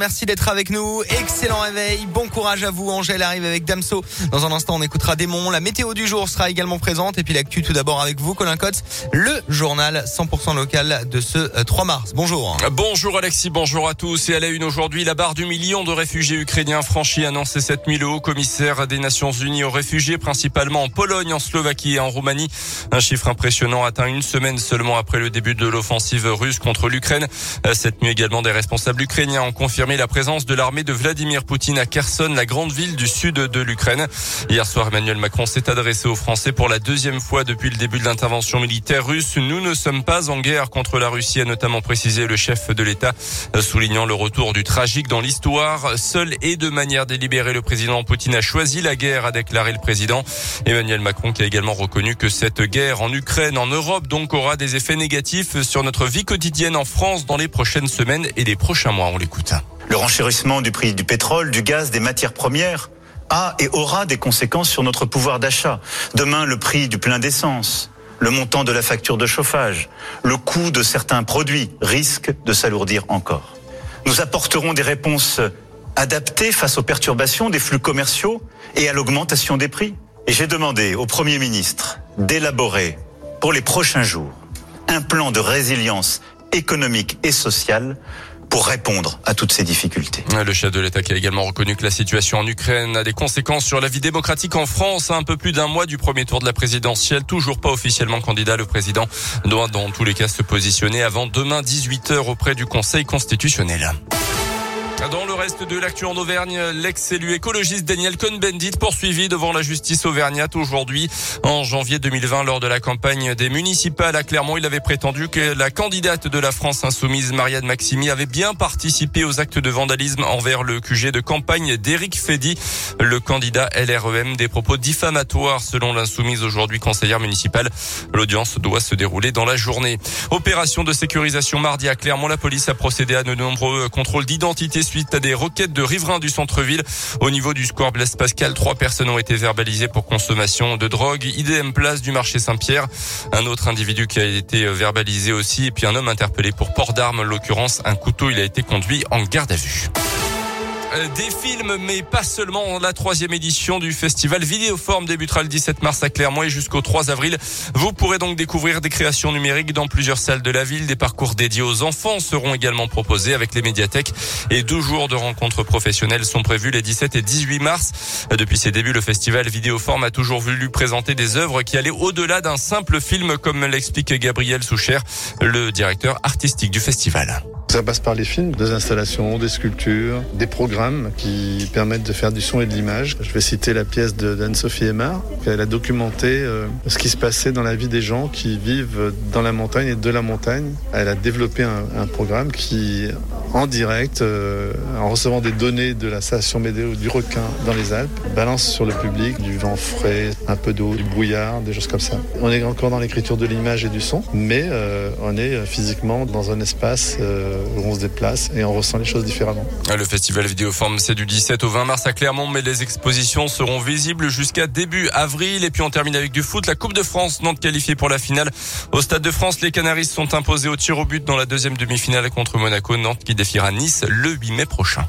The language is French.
Merci d'être avec nous. Excellent réveil. Bon courage à vous. Angèle arrive avec Damso. Dans un instant, on écoutera Démon. La météo du jour sera également présente. Et puis l'actu tout d'abord avec vous, Colin Cotte, le journal 100% local de ce 3 euh, mars. Bonjour. Bonjour Alexis, bonjour à tous. Et à la une aujourd'hui, la barre du million de réfugiés ukrainiens franchis annoncé 7000 haut commissaire des Nations Unies aux réfugiés, principalement en Pologne, en Slovaquie et en Roumanie. Un chiffre impressionnant atteint une semaine seulement après le début de l'offensive russe contre l'Ukraine. Euh, cette nuit également, des responsables ukrainiens ont confirmé la présence de l'armée de Vladimir Poutine à Kherson, la grande ville du sud de l'Ukraine. Hier soir, Emmanuel Macron s'est adressé aux Français pour la deuxième fois depuis le début de l'intervention militaire russe. Nous ne sommes pas en guerre contre la Russie, a notamment précisé le chef de l'État, soulignant le retour du tragique dans l'histoire. Seul et de manière délibérée, le président Poutine a choisi la guerre, a déclaré le président. Emmanuel Macron qui a également reconnu que cette guerre en Ukraine, en Europe, donc aura des effets négatifs sur notre vie quotidienne en France dans les prochaines semaines et les prochains mois. On l'écoute le renchérissement du prix du pétrole, du gaz, des matières premières a et aura des conséquences sur notre pouvoir d'achat. Demain, le prix du plein d'essence, le montant de la facture de chauffage, le coût de certains produits risquent de s'alourdir encore. Nous apporterons des réponses adaptées face aux perturbations des flux commerciaux et à l'augmentation des prix. Et j'ai demandé au Premier ministre d'élaborer pour les prochains jours un plan de résilience économique et sociale pour répondre à toutes ces difficultés. Le chef de l'État qui a également reconnu que la situation en Ukraine a des conséquences sur la vie démocratique en France. un peu plus d'un mois du premier tour de la présidentielle, toujours pas officiellement candidat, le président doit dans tous les cas se positionner avant demain 18h auprès du Conseil constitutionnel. Dans le reste de l'actu en Auvergne, l'ex-élu écologiste Daniel Cohn-Bendit poursuivi devant la justice auvergnate aujourd'hui. En janvier 2020, lors de la campagne des municipales à Clermont, il avait prétendu que la candidate de la France insoumise, Marianne Maximi, avait bien participé aux actes de vandalisme envers le QG de campagne d'Éric Fédy, le candidat LREM, des propos diffamatoires selon l'insoumise aujourd'hui conseillère municipale. L'audience doit se dérouler dans la journée. Opération de sécurisation mardi à Clermont, la police a procédé à de nombreux contrôles d'identité suite à des requêtes de riverains du centre-ville. Au niveau du square Blaise Pascal, trois personnes ont été verbalisées pour consommation de drogue. IDM place du marché Saint-Pierre. Un autre individu qui a été verbalisé aussi et puis un homme interpellé pour port d'armes. En l'occurrence, un couteau. Il a été conduit en garde à vue. Euh, des films, mais pas seulement. La troisième édition du festival Vidéoforme débutera le 17 mars à Clermont et jusqu'au 3 avril. Vous pourrez donc découvrir des créations numériques dans plusieurs salles de la ville. Des parcours dédiés aux enfants seront également proposés avec les médiathèques et deux jours de rencontres professionnelles sont prévus les 17 et 18 mars. Depuis ses débuts, le festival Vidéoforme a toujours voulu présenter des œuvres qui allaient au-delà d'un simple film, comme l'explique Gabriel Soucher, le directeur artistique du festival. Ça passe par les films, des installations, des sculptures, des programmes qui permettent de faire du son et de l'image. Je vais citer la pièce d'Anne-Sophie Aymar. Elle a documenté euh, ce qui se passait dans la vie des gens qui vivent dans la montagne et de la montagne. Elle a développé un, programme qui, en direct, euh, en recevant des données de la station météo du requin dans les Alpes, balance sur le public du vent frais, un peu d'eau, du brouillard, des choses comme ça. On est encore dans l'écriture de l'image et du son, mais euh, on est physiquement dans un espace on se déplace et on ressent les choses différemment. Le festival Vidéoforme, c'est du 17 au 20 mars à Clermont, mais les expositions seront visibles jusqu'à début avril. Et puis on termine avec du foot. La Coupe de France, Nantes qualifiée pour la finale. Au Stade de France, les Canaries sont imposés au tir au but dans la deuxième demi-finale contre Monaco. Nantes qui défiera Nice le 8 mai prochain.